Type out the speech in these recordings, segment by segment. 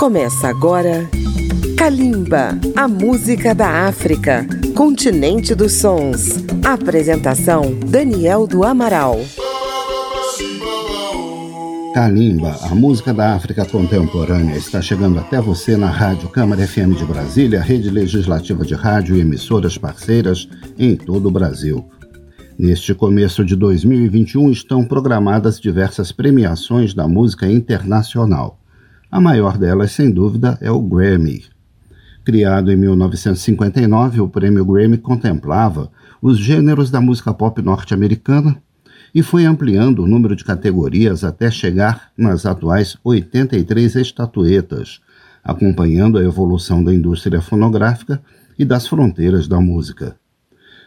Começa agora Kalimba, a música da África, continente dos sons. Apresentação Daniel do Amaral. Kalimba, a música da África contemporânea, está chegando até você na Rádio Câmara FM de Brasília, rede legislativa de rádio e emissoras parceiras em todo o Brasil. Neste começo de 2021 estão programadas diversas premiações da música internacional. A maior delas, sem dúvida, é o Grammy. Criado em 1959, o prêmio Grammy contemplava os gêneros da música pop norte-americana e foi ampliando o número de categorias até chegar nas atuais 83 estatuetas, acompanhando a evolução da indústria fonográfica e das fronteiras da música.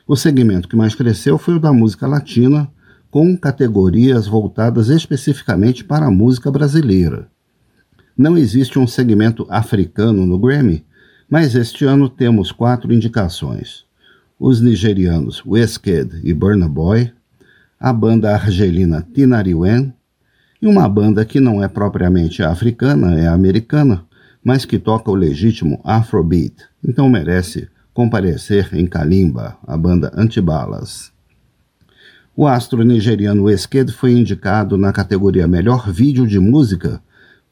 O segmento que mais cresceu foi o da música latina, com categorias voltadas especificamente para a música brasileira. Não existe um segmento africano no Grammy, mas este ano temos quatro indicações: os nigerianos Wizkid e Burna Boy, a banda argelina Tinariwen e uma banda que não é propriamente africana, é americana, mas que toca o legítimo Afrobeat, então merece comparecer em Kalimba, a banda Antibalas. O astro nigeriano Wizkid foi indicado na categoria Melhor Vídeo de Música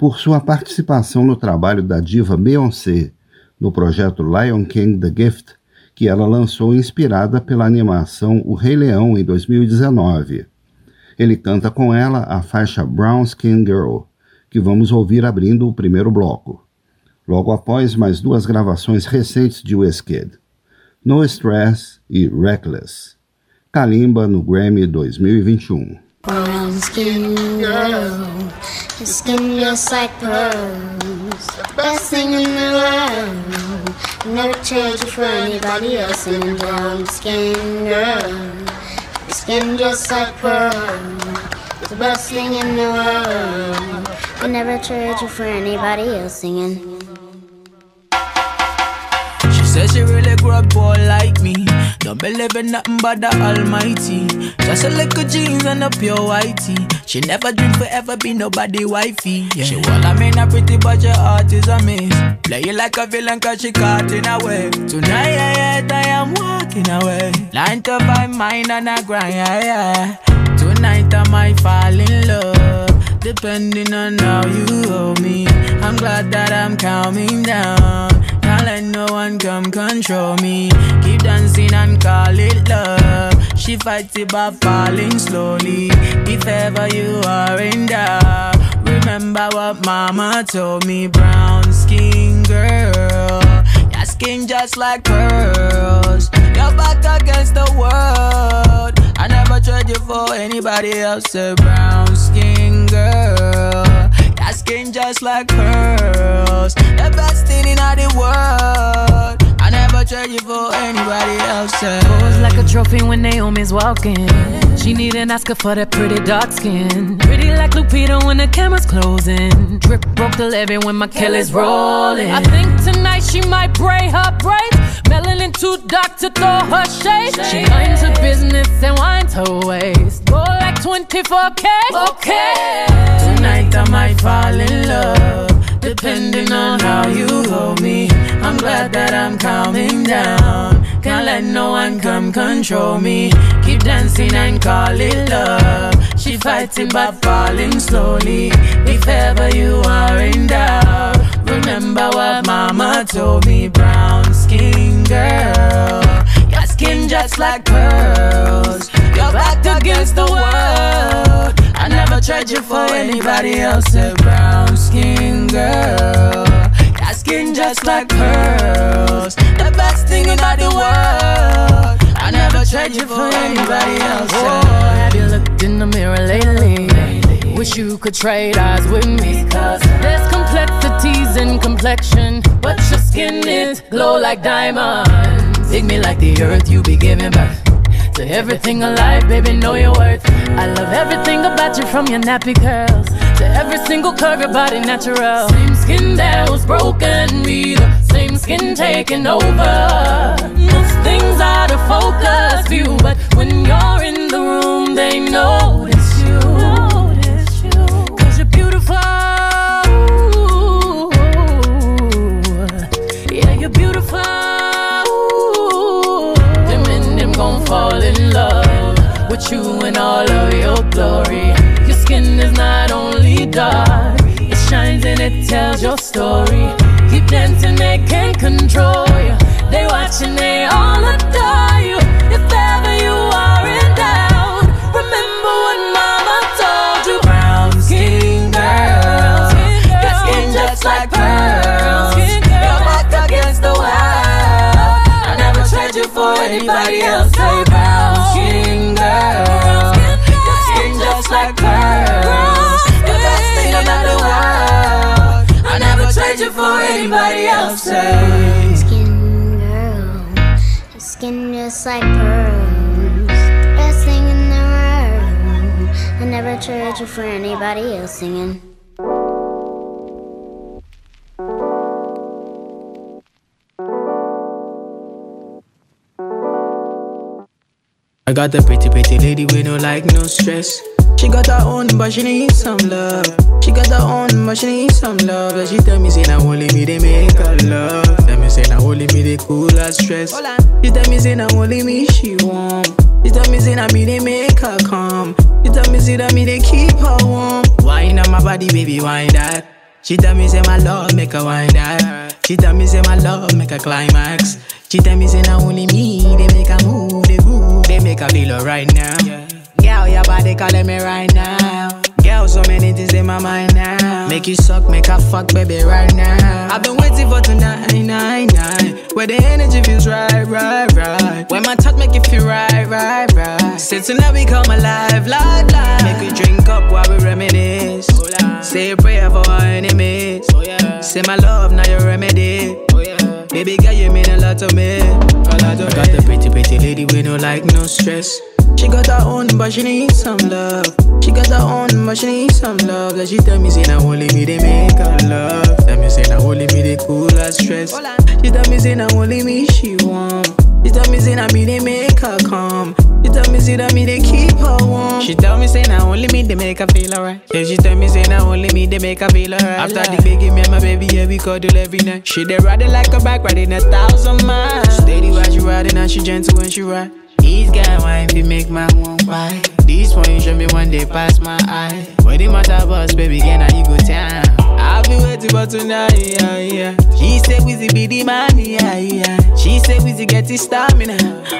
por sua participação no trabalho da diva Beyoncé no projeto Lion King The Gift, que ela lançou inspirada pela animação O Rei Leão em 2019. Ele canta com ela a faixa Brown Skin Girl, que vamos ouvir abrindo o primeiro bloco. Logo após, mais duas gravações recentes de Wizkid, No Stress e Reckless. Kalimba no Grammy 2021. Brown skin girl, your skin just like pearls. The best thing in the world. Never change it for anybody else. And brown skin girl, your skin just like pearls. The best thing in the world. Never trade you for anybody else singing. Says she really grew up poor like me. Don't believe in nothing but the Almighty. Just a little jeans and a pure whitey. She never dreamed forever be nobody wifey. Yeah. She well, I mean, a pretty, but your heart is a miss. Play you like a villain cause she caught in a way. Tonight, yeah, yeah, I am walking away. Nine to five, mine and I grind, yeah, yeah. Tonight, I might fall in love. Depending on how you hold me. I'm glad that I'm calming down. Can't let no one come control me. Keep dancing and call it love. She fights it by falling slowly. If ever you are in doubt, remember what mama told me. Brown skin girl, your skin just like pearls. Your back against the world. I never trade you for anybody else. A brown skin girl. Your skin just like pearls. The best thing in all the world. Never trade you for anybody else. Pose like a trophy when Naomi's walking. She need an Oscar for that pretty dark skin. Pretty like Lupita when the camera's closing. Drip broke the levee when my Kelly's rolling. I think tonight she might braid her braids. Melanin too dark to throw her shade. She minds her business and winds her waist. Go like 24K. Okay. Tonight I might fall in love. Depending on how you hold me. I'm glad that I'm calming down. Can't let no one come control me. Keep dancing and call it love. She fighting but falling slowly. If ever you are in doubt, remember what mama told me. Brown skin girl. Your skin just like pearls. Your back against the world. I never tried you for anybody else. A brown skin girl. Skin just like pearls. The best thing in the world. I never tried you for anybody else. Oh, have you looked in the mirror lately? Wish you could trade eyes with me. Cause there's complexities in complexion, but your skin is glow like diamonds. Dig me like the earth you be giving birth. To everything alive, baby, know your worth. I love everything about you from your nappy curls to every single curve, your body natural. Same skin that was broken, me, the same skin taking over. Most things out of focus, view, but when you're in the room, they notice you. Cause you're beautiful. Yeah, you're beautiful. Them and them fall in love with you in all of your glory. Your skin is not on dark. It shines and it tells your story. Keep dancing, they can't control you. They watching, they all adore you. For anybody else singing. I got the pretty, pretty lady with no like, no stress. She got her own, but she need some love. She got her own, but she need some love. And she tell me, say, now only me, they make her love. Tell me, say, now only me, they cool her stress. She tell me, say, now only me, she warm. She tell me, say, now me, they make her calm. Tell me, say, that me, they keep her warm. Wine on my body, baby, wine that. She tell me, say, my love, make her wine that. She tell me, say, my love, make her climax. She tell me, say, now only me, they make her move, they groove, they make her feel alright now. Girl, your body calling me right now. Girl, so many things in my mind now. Make you suck, make her fuck, baby, right now. I've been waiting for tonight, nine, nine. Where the energy feels right, right, right. When my touch make you feel right, right, right. Say tonight we come alive, live, live. Make you drink up while we reminisce. Say a prayer for our enemies. Oh, Say my love, now your remedy. Oh, baby girl, you mean a lot to me. A lot to I got the pretty, pretty lady with no like, no stress. She got her own, but she need some love. She got her own, but she need some love. Like she tell me, say, now only me they make her love. Tell me, say, now only me they cool her stress. She tell me, say, now only me she want. She tell me, say, now me they make her calm. She tell me, say, that me they keep her warm. She tell me, say, now only me they make her feel alright. Yeah, she tell me, say, now only me they make her feel alright. After the baby, me and my baby, yeah, we cuddle every night. She they ride it like a bike, riding a thousand miles. Steady while she riding, and she gentle when she ride. These guy wine fi make my one why. This one you show me one day pass my eye. What the matter boss, baby, girl, now you go town. I'll be waiting for tonight, yeah, yeah. She say Wizzy be the man, yeah, yeah. She say Wizzy get his stamina.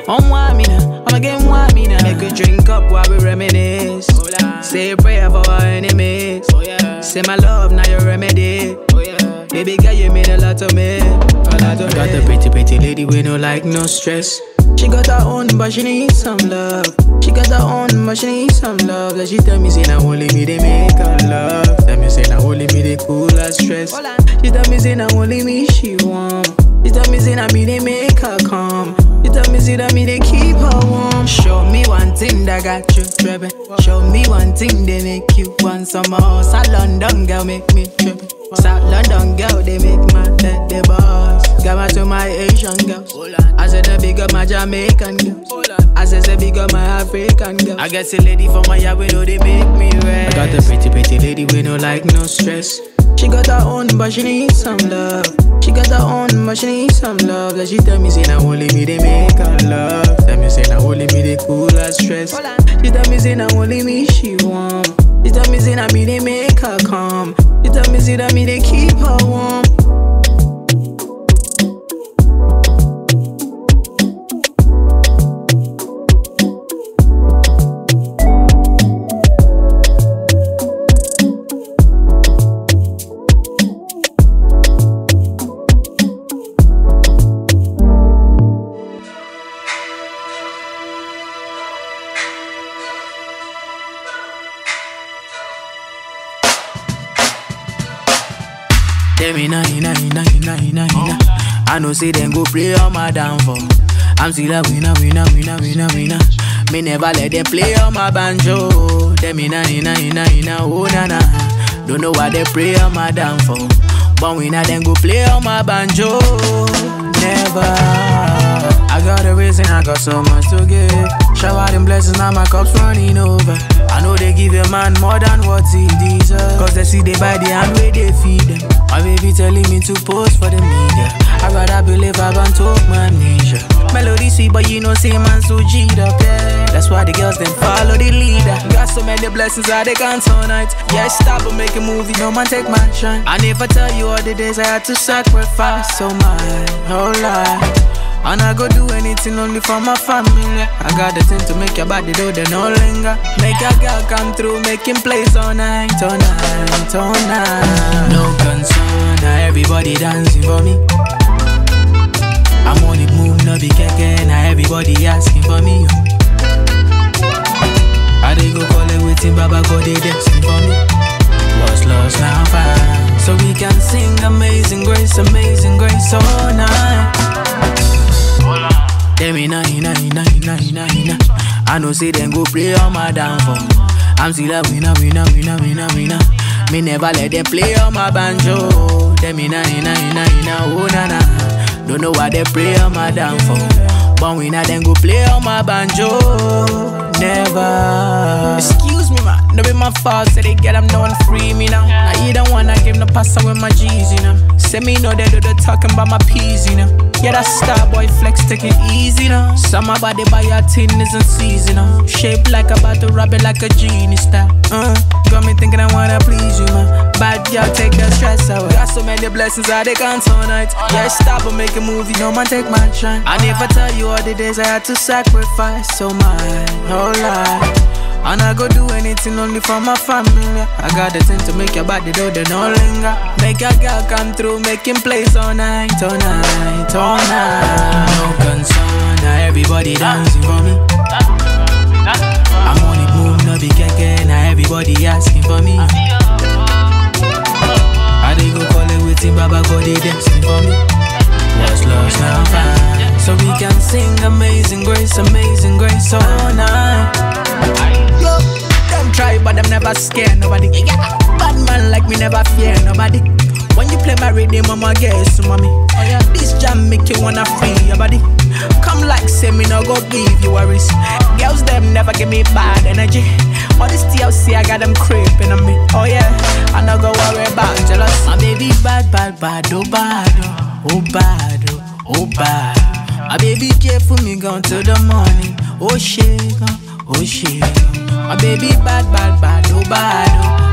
On one me now, I'ma get one me now. Make a drink up while we reminisce. Oh, say a prayer for our enemies. Oh, say my love, now your remedy. Oh, Baby girl, you mean a lot to me. A lot to Got the pretty, pretty lady with no like, no stress. She got her own, but she need some love. She got her own, but she need some love. Like she tell me, say, now only me they make her love. Tell me, say, now only me they cool her stress. She tell me, say, now only me she want. She tell me, say, now me they make her come. She tell me, say, that me they keep her warm. Show me one thing that got you trippin'. Show me one thing they make you want some more. South London girl make me tripping. South London girl they make my head the boss. Got my to my Asian girls. I said the big up my Jamaican girls. I said the big up my African girls. I guess a lady from my yard we know they make me red. I got the pretty pretty lady with no like no stress. She got her own, but she need some love. She got her own, but she need some love. Like she tell me, say, now only me they make her love. Tell me, say, now only me they cool her stress. She tell me, say, now only me she want. She tell me, say, now me they make. Say, that me they keep say them go play on my downfall. I'm still a winner, winner, winner, winner, winner. Me never let them play on my banjo. Them inna inna inna inna oh na na. Don't know why they pray on my downfall. But winner them go play on my banjo. Never. I got a reason, I got so much to give. Shower them blessings, now my cup's running over. I know they give a man more than what he deserves. Cause they see they buy the hand where they feed them. My baby telling me to post for the media. I rather believe been told my measure. Melody sweet, but you know, see man so G'd up, yeah. That's why the girls then follow the leader. Got so many blessings I they can't tonight. Yeah, stop and make a movie, no man take my shine. I never tell you all the days I had to sacrifice so my oh whole life. And I go do anything only for my family. I got the thing to make your body do the no linger. Make a girl come through, making plays all night, all night, all night. No concern, now everybody dancing for me. I'm on the move, no be keke, now everybody asking for me. Oh. I dey go call it waiting, Baba God they destined for me. What's lost now fine, so we can sing Amazing Grace, Amazing Grace all night. Them inna inna inna inna inna inna. I know say them go play on my downfall. I'm still a winner, winner, winner, winner, winner. Me never let them play on my banjo. Them inna inna inna inna oh na na. Don't know why they play on my downfall. But winner then go play on my banjo. Never. Excuse me, man. No be my fault. Say they get them no one free me now. Now you don't wanna give no pass with my G's, you know. Say me know they do the talking about my peas, you know. Yeah, that star boy flex, take it easy now. Some body by your tin isn't seasonal. Shaped like about to rub it like a genie star. Uh, got me thinking I wanna please you, man. Bad girl, take the stress away. Got so many blessings I they can't tonight. Yeah, stop and make a movie, no man take my shine. I never tell you all the days I had to sacrifice so my whole life. And I go do anything only for my family. I got the thing to make your body do the no linger. Make a girl come through, making plays all night, all night, all night. No concern, now everybody dancing for me. I'm on the move, no be keke, now everybody asking for me. I dey go call it waiting, Baba God they dancing for me. What's lost now fine, so we can sing Amazing Grace, Amazing Grace all night. Them try, but them never scare nobody. Yeah, Bad man like me never fear nobody. When you play my rhythm, I'ma guess, mommy. Oh yeah, this jam make you wanna free your body. Come like say me no go give you worries. Girls them never give me bad energy. All this TLC I got them creeping on me. Oh yeah, I no go worry about jealous. My baby bad, bad, bad, oh bad, oh, oh bad, oh, oh bad. My baby careful me gone to the morning. Oh shit, uh, oh shit. My baby bad, bad, bad, oh bad,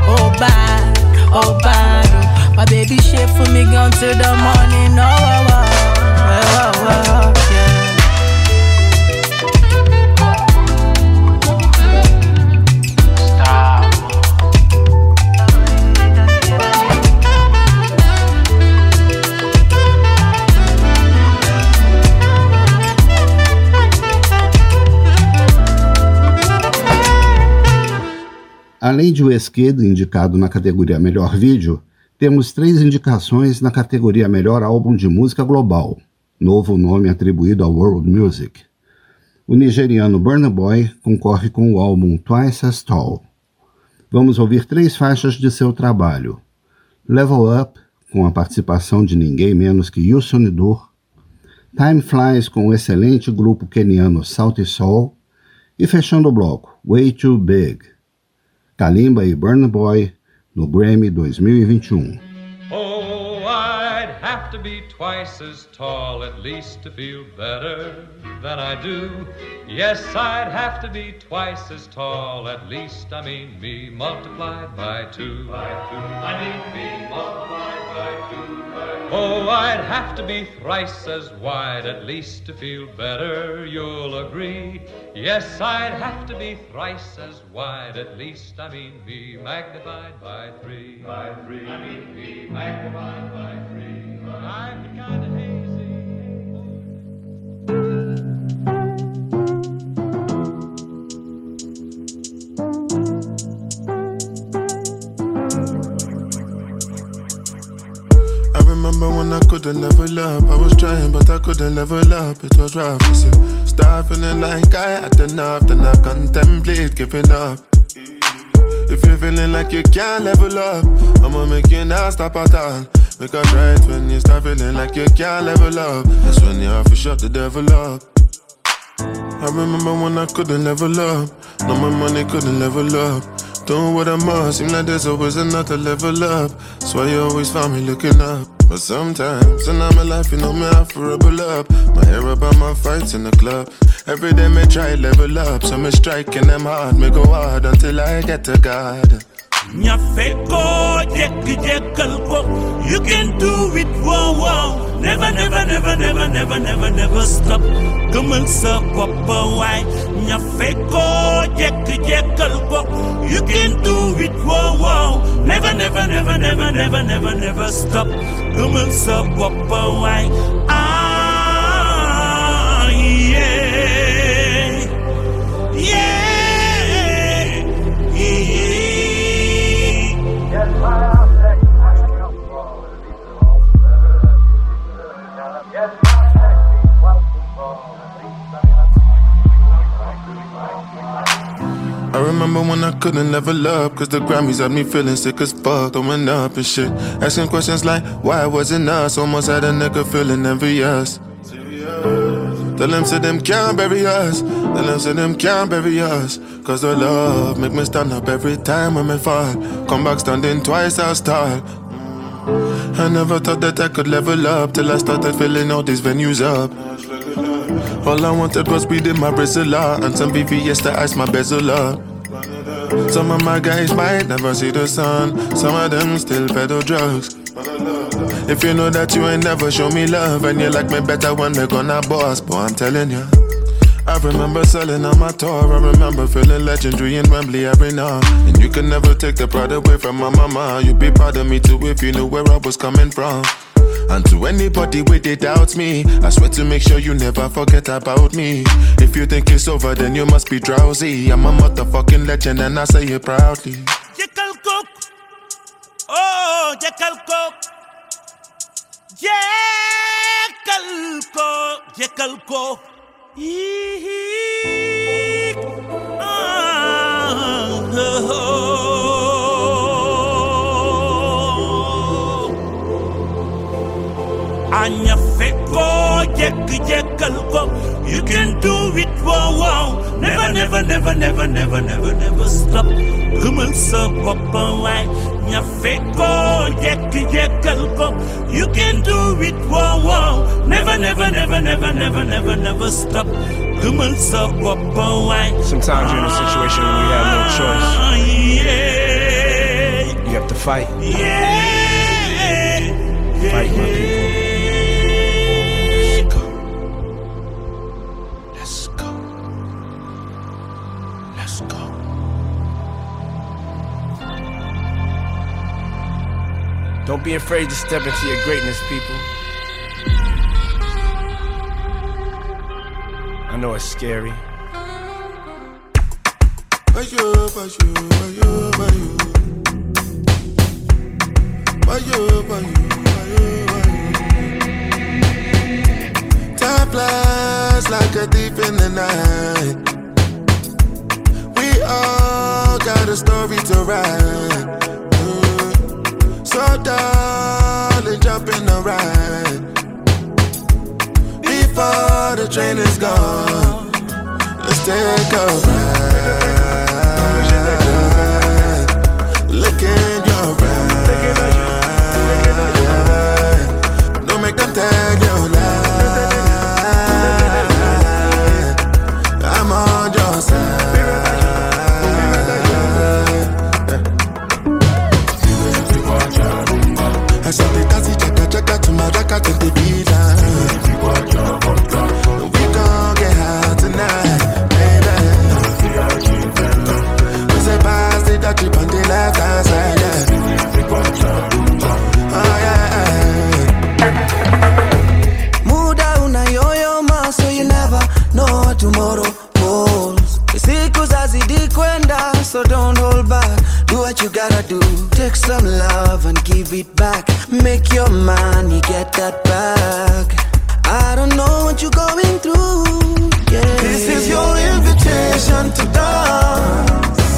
oh, oh bad, oh bad. Oh. My baby shit for me gone to the morning. Oh, oh, oh, oh, oh, oh Além de Weskid, indicado na categoria Melhor Vídeo, temos três indicações na categoria Melhor Álbum de Música Global, novo nome atribuído ao World Music. O nigeriano Burna Boy concorre com o álbum Twice as Tall. Vamos ouvir três faixas de seu trabalho: Level Up, com a participação de ninguém menos que Yusun Dur, Time Flies com o excelente grupo keniano Salty Soul e fechando o bloco, Way Too Big. Kalimba e Burna Boy no Grammy 2021. Have to be twice as tall at least to feel better than I do. Yes, I'd have to be twice as tall at least. I mean me multiplied by two. By two. I mean me multiplied by two. by Oh, I'd have to be thrice as wide at least to feel better, you'll agree. Yes, I'd have to be thrice as wide at least. I mean, be magnified by three. By three. I mean, be magnified by three. Couldn't level up. I was trying, but I couldn't level up. It was rough. I said, start feeling like I had enough. Then I contemplate giving up. If you're feeling like you can't level up, I'ma make you not stop at all. Because right when you start feeling like you can't level up, that's when you have to shut the devil up. I remember when I couldn't level up, no my money couldn't level up. Doing what I must, seem like there's always another level up. That's why you always find me looking up. But sometimes, and I'm alive, you know me, I for rebel up. My hair up about my fights in the club. Every day, me try level up. So me striking them hard, me go hard until I get to God. Nyafeko, jekki jekkal ko. You can do it, wow, wow. Never, never, never, never, never, never, never stop. Gëmal sa bopp waay. Nyafeko, jekki jekkal ko. You can do it, wow, wow. Never, never, never, never, never, never, never stop. Gëmal sa bopp waay. Ah, I remember when I couldn't level up, cause the Grammys had me feeling sick as fuck, throwing up and shit. Asking questions like, why wasn't us? Almost had a nigga feeling envious. Tell them, say them can't bury us. Tell them, say them can't bury us. Cause the love make me stand up every time when me fall. Come back standing twice as tall. I never thought that I could level up till I started filling all these venues up. All I wanted was weed in my Brazilla and some VVS to ice my bezel up. Some of my guys might never see the sun, some of them still peddle drugs. If you know that you ain't never show me love and you like me better when they gonna boss, boy, I'm telling you. I remember selling on my tour. I remember feeling legendary in Wembley every now. And you can never take the pride away from my mama. You'd be proud of me too if you knew where I was coming from. And to anybody with it doubts me, I swear to make sure you never forget about me. If you think it's over, then you must be drowsy. I'm a motherfucking legend and I say it proudly. Jekkal Cook. Oh, Jekkal Cook. Jekkal Cook. Jekkal Cook. Ah, oh. Anya feko, jek jekkal ko. You can do it, wow, wow. Never, never, never, never, never, never, never stop. Gëmal sa bopp waay. Nya feko, jek jekkal ko. You can do it, wow, wow. Never, never, never, never, never, never, never stop. Gëmal sa bopp waay. Sometimes you're in a situation where you have no choice. Ah, yeah. You have to fight. Yeah. Fight, my people. Don't be afraid to step into your greatness, people. I know it's scary. Time flies like a thief in the night. We all got a story to write. So darling, jump in the ride. Before the train is gone, let's take a ride. Look in your eyes. Don't make them tell take some love and give it back. Make your money get that back. I don't know what you're going through yeah. This is your invitation to dance.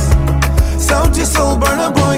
Sauti Sol Burna Boy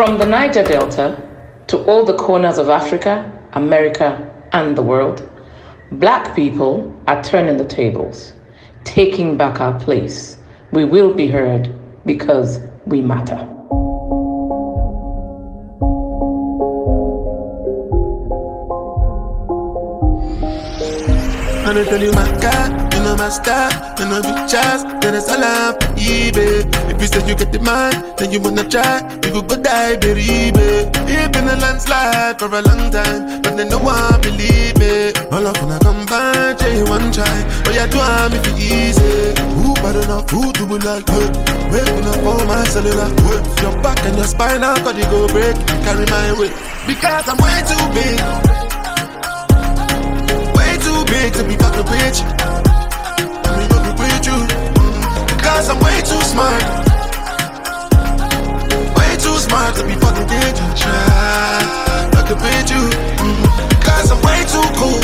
From the Niger Delta to all the corners of Africa, America, and the world, black people are turning the tables, taking back our place. We will be heard because we matter. I tell you my God, know my style, you know the chance, then it's all up, eBay. If you say you get the man, then you wanna try, you could go die, baby. It been a landslide for a long time, but then no one believe me. All of when I come back, J one try, but you do I'm if it easy. Who better not who to be like good? Waking up all my cellular good. Your back and your spine, I got it go break. Carry my weight because I'm way too big way too big to be fucking you. Cause I'm way too smart. Way too smart to be fucking with you. Try fucking with you. Mm. Cause I'm way too cool.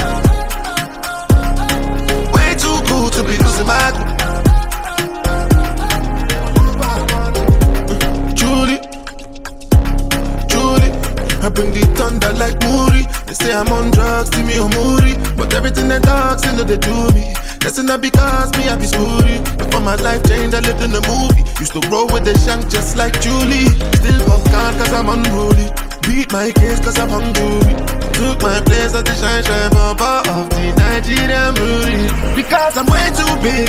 Way too cool to be losing my cool. Mm. Julie, Julie, I bring the thunder like Moody. They say I'm on drugs, see me on Moody. But everything the dogs, they know they do me. That's not because me happy spooty. Before my life changed, I lived in a movie. Used to roll with the shank just like Julie. Still popcorn cause I'm unruly. Beat my case cause I'm hungry. Took my place at the shine shine of the Nigerian Rudy. Because I'm way too big.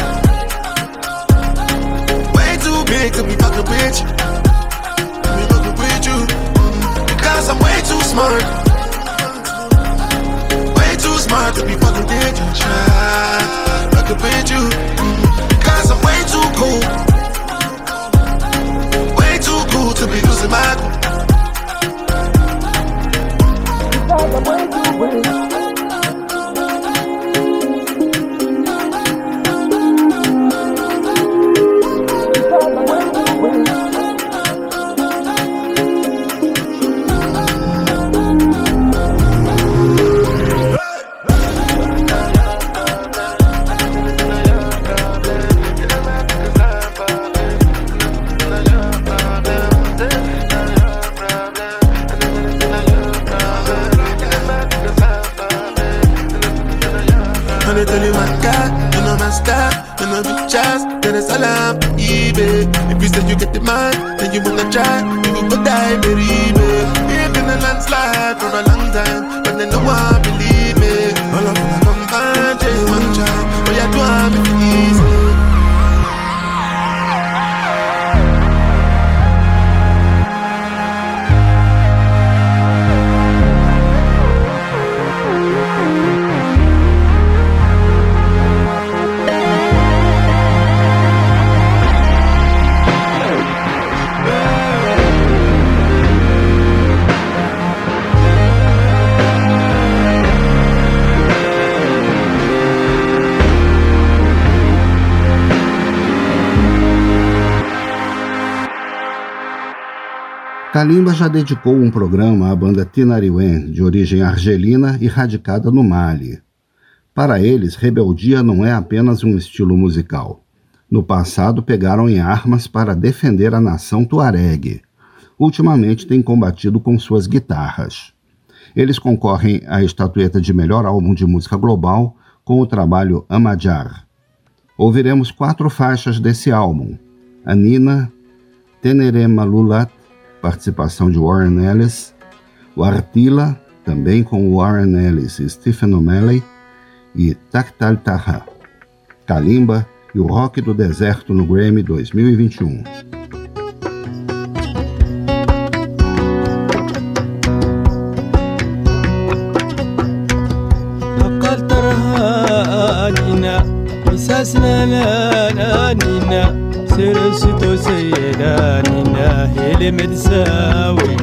Way too big to be fucking with you. Be fucking with you. Mm. Because I'm way too smart. Way too smart to be fucking with you. Try fucking with you. Mm. Because I'm way too cool. Way too cool to be losing my cool. And I Kalimba já dedicou um programa à banda Tinariwen, de origem argelina e radicada no Mali. Para eles, rebeldia não é apenas um estilo musical. No passado, pegaram em armas para defender a nação tuareg. Ultimamente, têm combatido com suas guitarras. Eles concorrem à estatueta de melhor álbum de música global com o trabalho Amadjar. Ouviremos quatro faixas desse álbum: Anina, Tenere Malulat, participação de Warren Ellis, o Artila, também com Warren Ellis e Stephen O'Malley, e Tactal Taha, Kalimba e o Rock do Deserto no Grammy 2021. ساسنا لا نينا سرستو سيدا ليلان ناهي المتساوي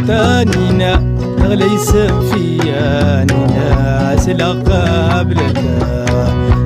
تانينا غلي سفيانينا سلقا بلدان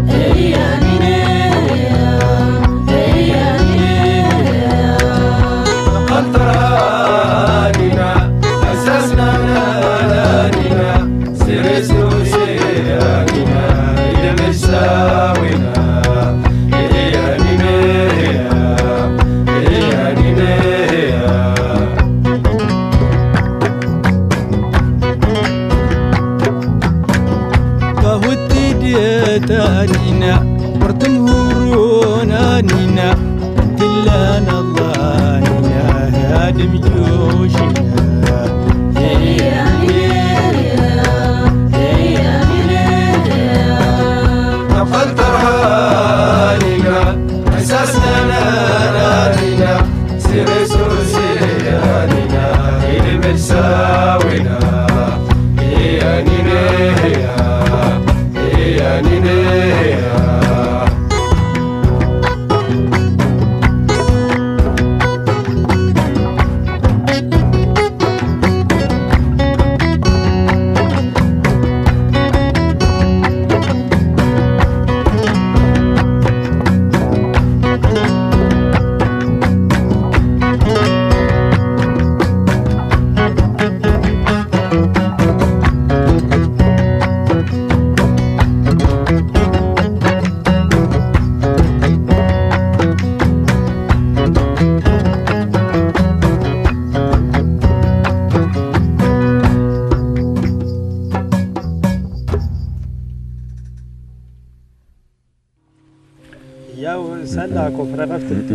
تغلي سفياننا سلا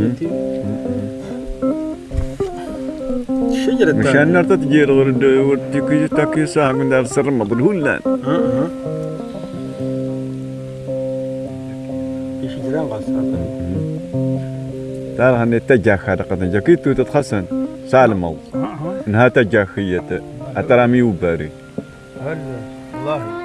قبلتها مشان نرتا تجير غرد ورتي تاكي ساعة من دار سر مضل هولان إيش جران غصة ترى هني تجاه خارقة جاكيتو تتخسن سالمو انها تجاه خيته اترامي وباري والله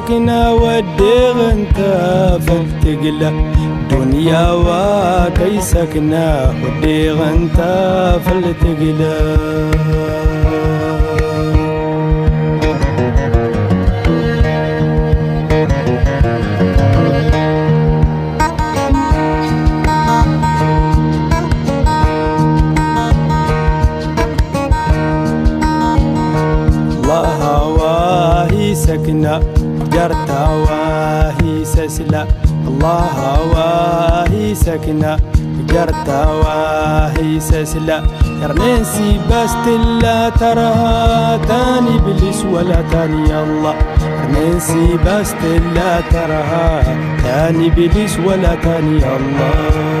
looking up. سكنة جرت واهي سسلا الله واهي سكنة جرت واهي سسلا يرنسي بس تلا ترها تاني بلس ولا تاني الله. يرنسي بس تلا ترها تاني بلس ولا تاني الله.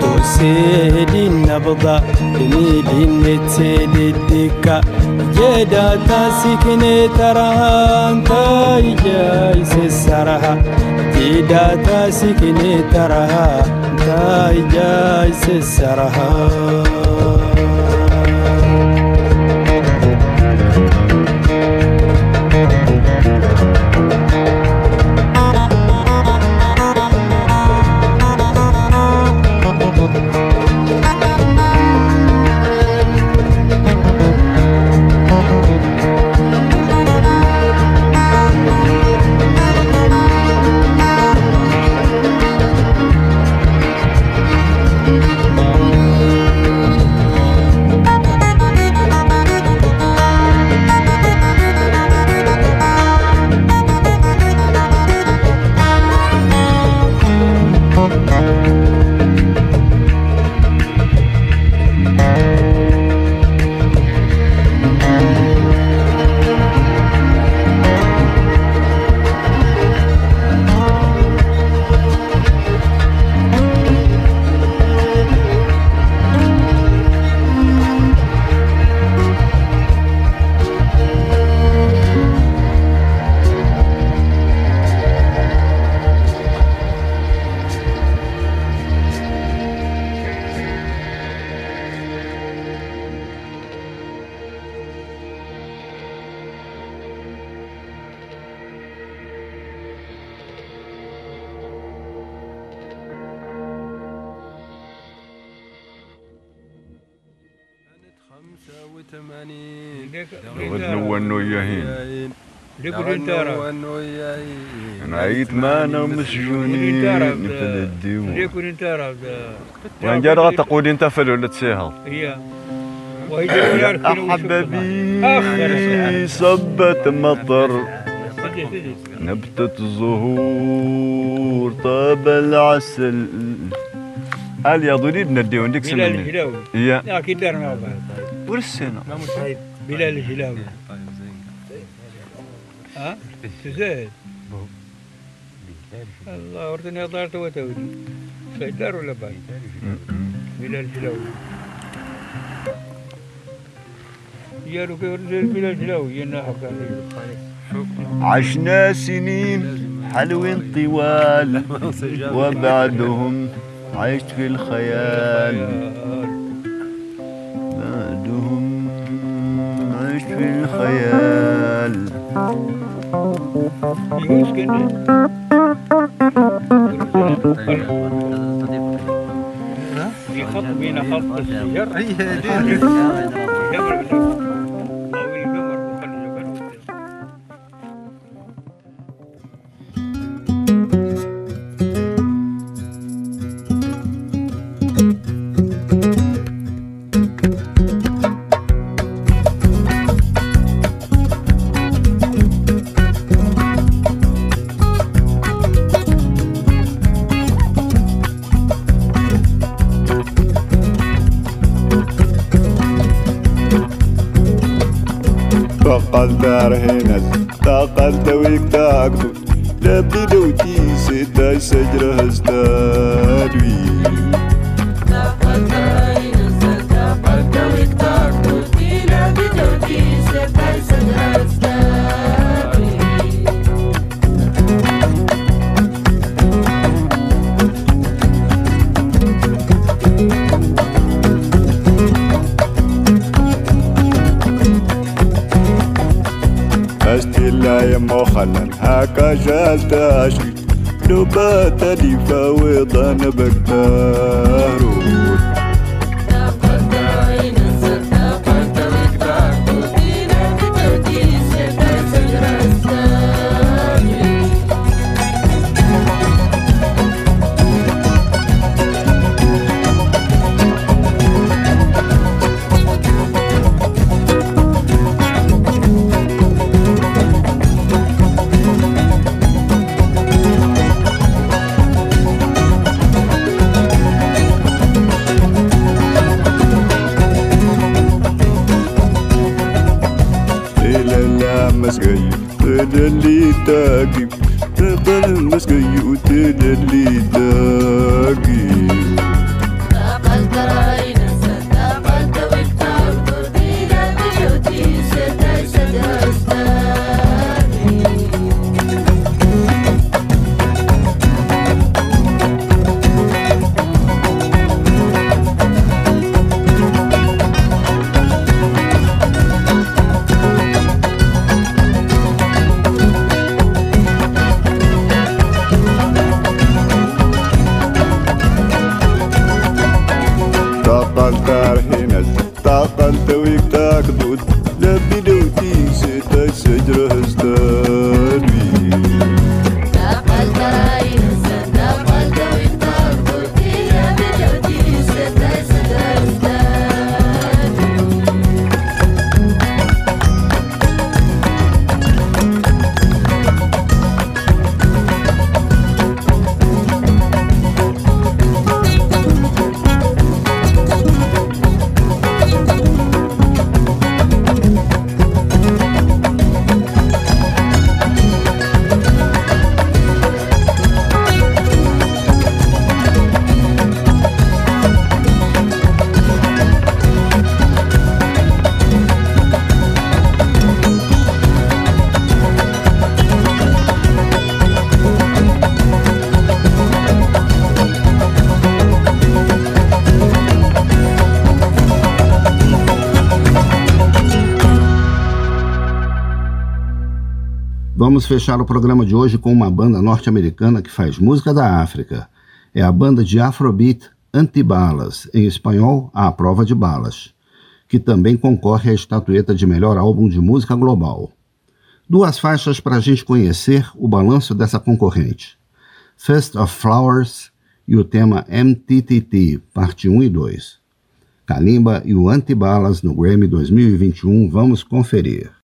توسيدين نبضة تنيدين نتسيد الدكة جدا تاسكني تراها انت جايس سسرها جدا تاسكني تراها انت جايس السرها انتارا نعيط معنا مسجونين. نبدا نديو يكون انتارا وين جا غا تقول أنت فلولة تسيها هي وهي حبابي صبت مطر. نبتة الزهور طاب العسل. قال يا ضريب نديو نديك سنة بلال الهلاوي. يا. كي بعض ورسينا. بلال الهلاوي. ها؟ تزاد الله ورثني دارت وتودي دار ولا بعد؟ بلال الهلاوي يا لو كان بلال الهلاوي يا ناحب عشنا سنين حلوين طوال وبعدهم عشت في الخيال. في الخيال في خط بين خط Vamos fechar o programa de hoje com uma banda norte-americana que faz música da África. É a banda de Afrobeat Antibalas, em espanhol, A Prova de Balas, que também concorre à estatueta de melhor álbum de música global. Duas faixas para a gente conhecer o balanço dessa concorrente: Fest of Flowers e o tema MTTT, parte 1 e 2. Kalimba e o Antibalas no Grammy 2021. Vamos conferir.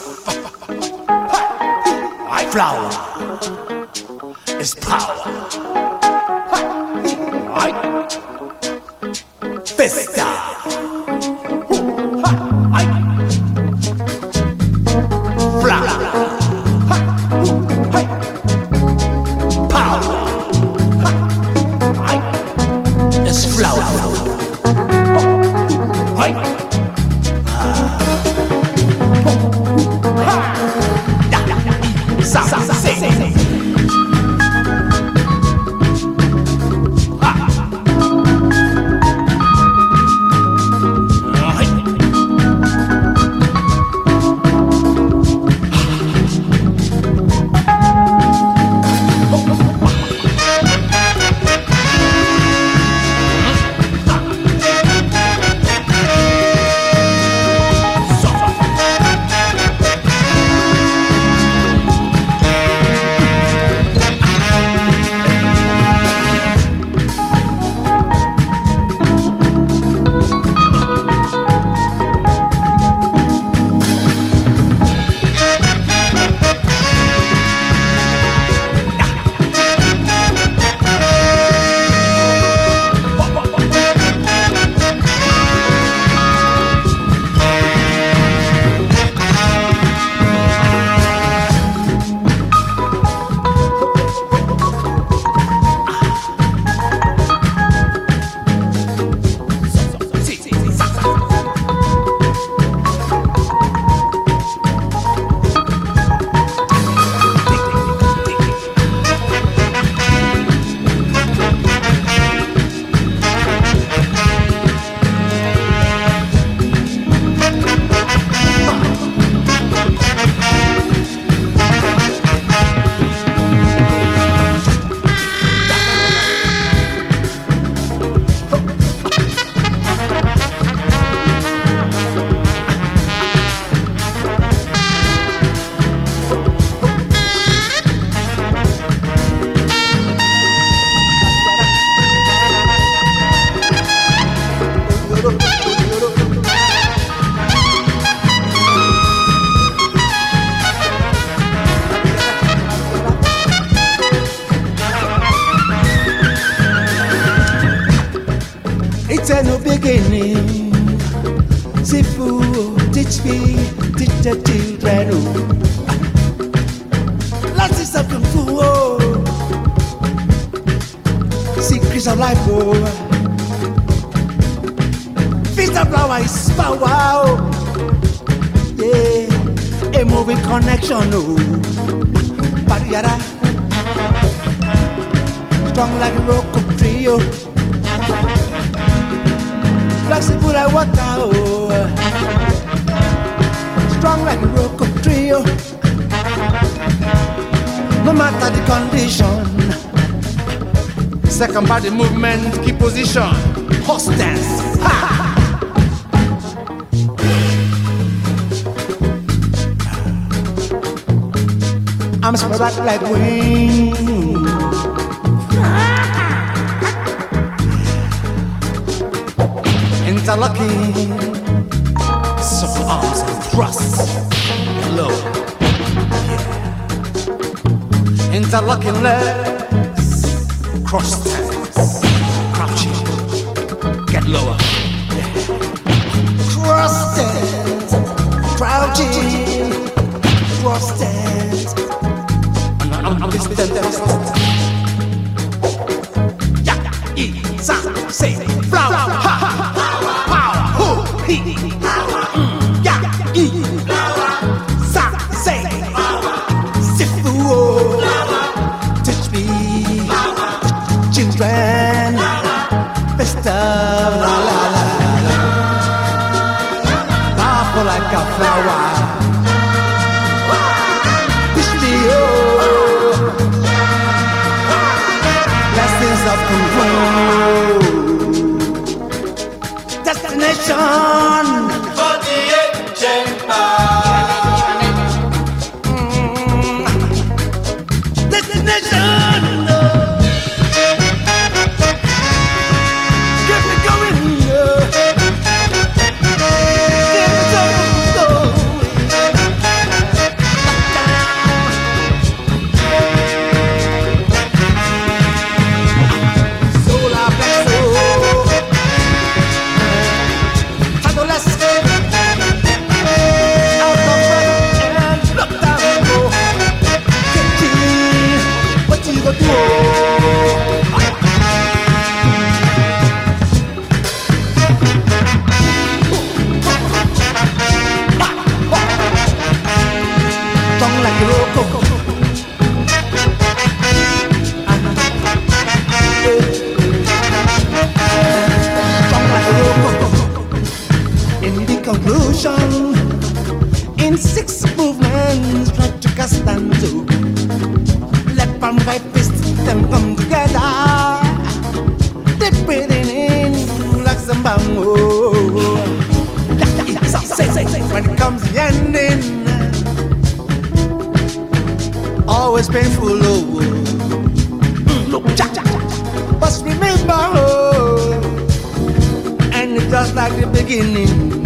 Flower is power. Festa. Me, teach the children. oh. Secrets of life. Oh. Is power. Oh. Yeah, a connection. Oh. Strong like a rock. Flexible like water, oh. Strong like a rock of trio. No matter the condition. Second body movement, keep position. Horse dance. Ha! I'm spread like wings. interlocking. Thrusts. Hello. Yeah. Interlocking legs. Cross stance. Crouching. Get lower. Yeah. Cross stance. Crouching. Cross stance. I'm, I'm this dentist. Yeah, yeah, sa, say, flower, like some bango. When it comes the ending, always painful. Oh, mm, oh cha, cha. But remember, oh, and it's just like the beginning.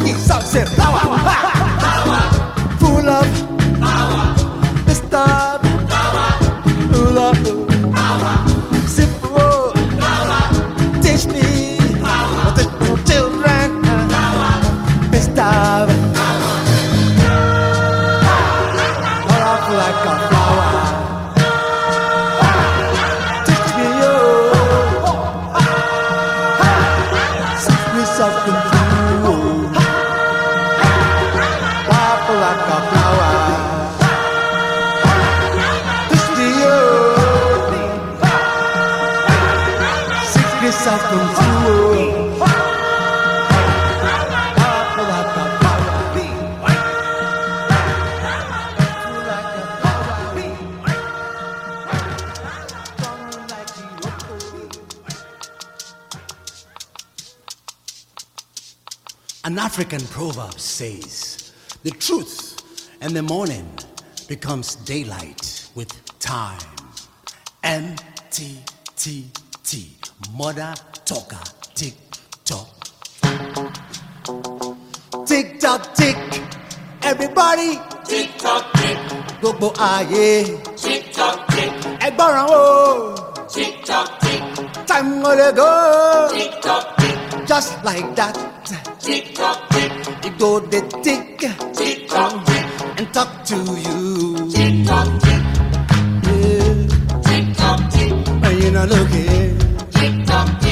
The sunset power, power, full of African proverb says, The truth in the morning becomes daylight with time. M T T T. Mother talker, tick tock. Tick tock, tick. Everybody, tick tock, tick. Gbogbo ayé, tick tock, tick. Ẹgbọ́ràn o, tick tock, tick. Time gonna go, tick tock, tick. Just like that, tick tock, tick. It go the tick, tick tock, tick. And talk to you, tick tock, tick. Yeah. Tick tock, tick. When you're not looking, tick tock, tick.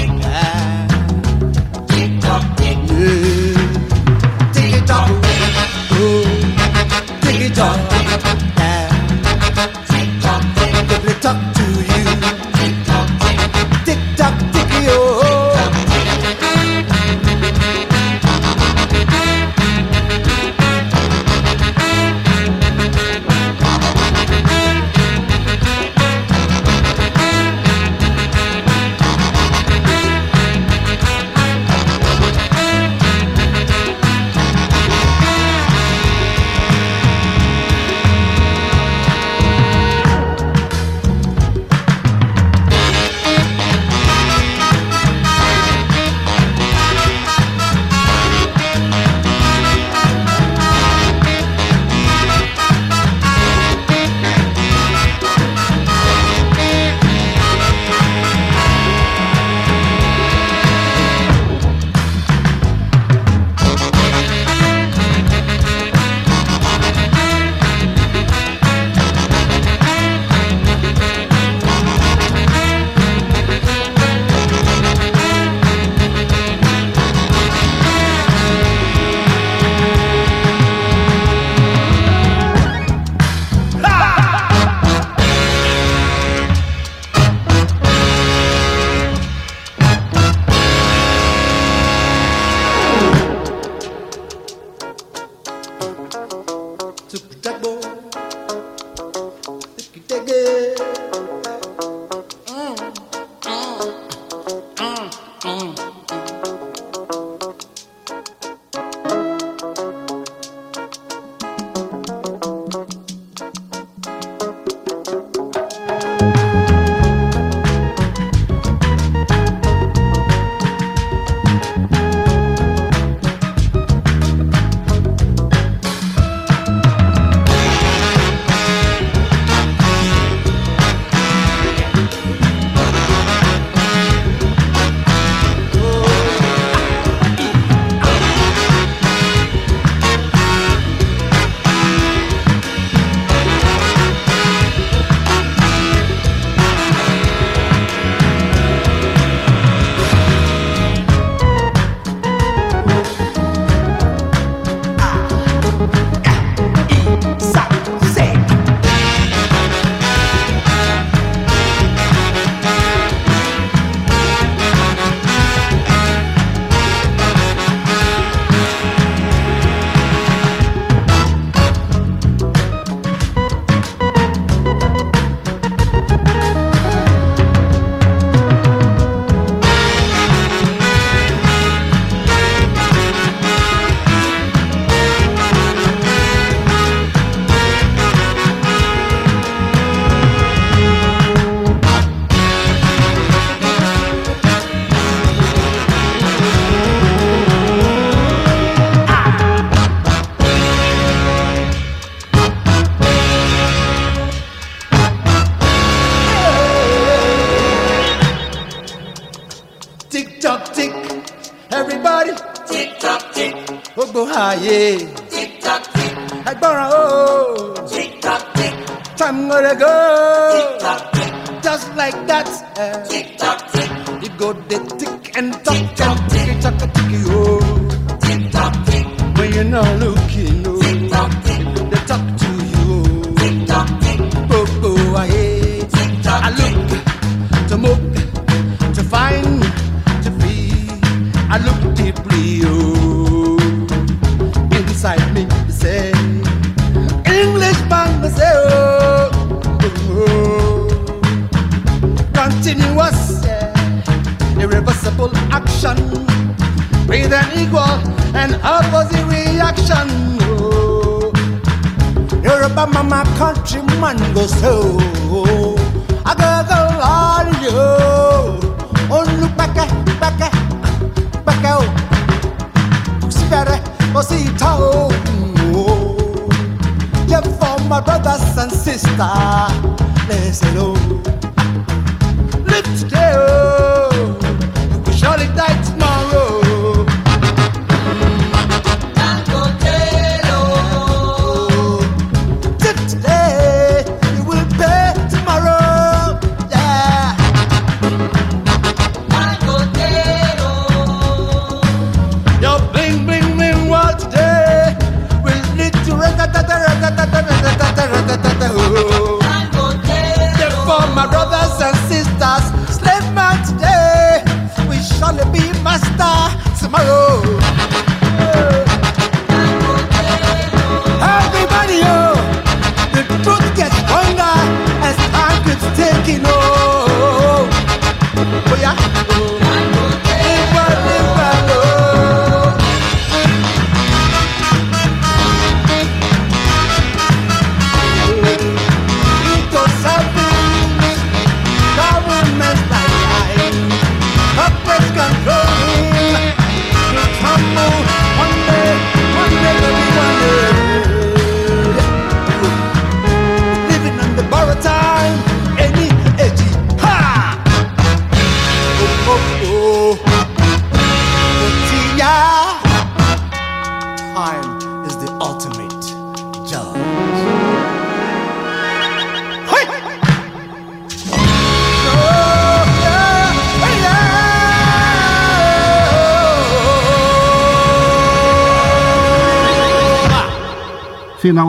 to protect both. Ayé. Tick tock oh. tick. Ẹgbọ́ràn o. Tick tock tick. Time gonna go. Tick tock tick. Just like tomorrow.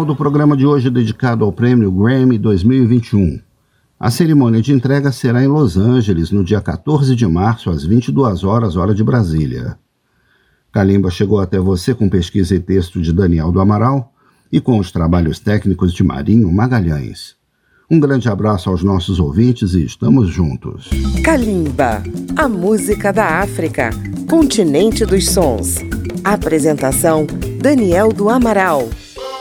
Do programa de hoje dedicado ao prêmio Grammy 2021. A cerimônia de entrega será em Los Angeles no dia 14 de março, às 22 horas, hora de Brasília. Kalimba chegou até você com pesquisa e texto de Daniel do Amaral e com os trabalhos técnicos de Marinho Magalhães. Um grande abraço aos nossos ouvintes e estamos juntos. Kalimba, a música da África, continente dos sons. Apresentação: Daniel do Amaral.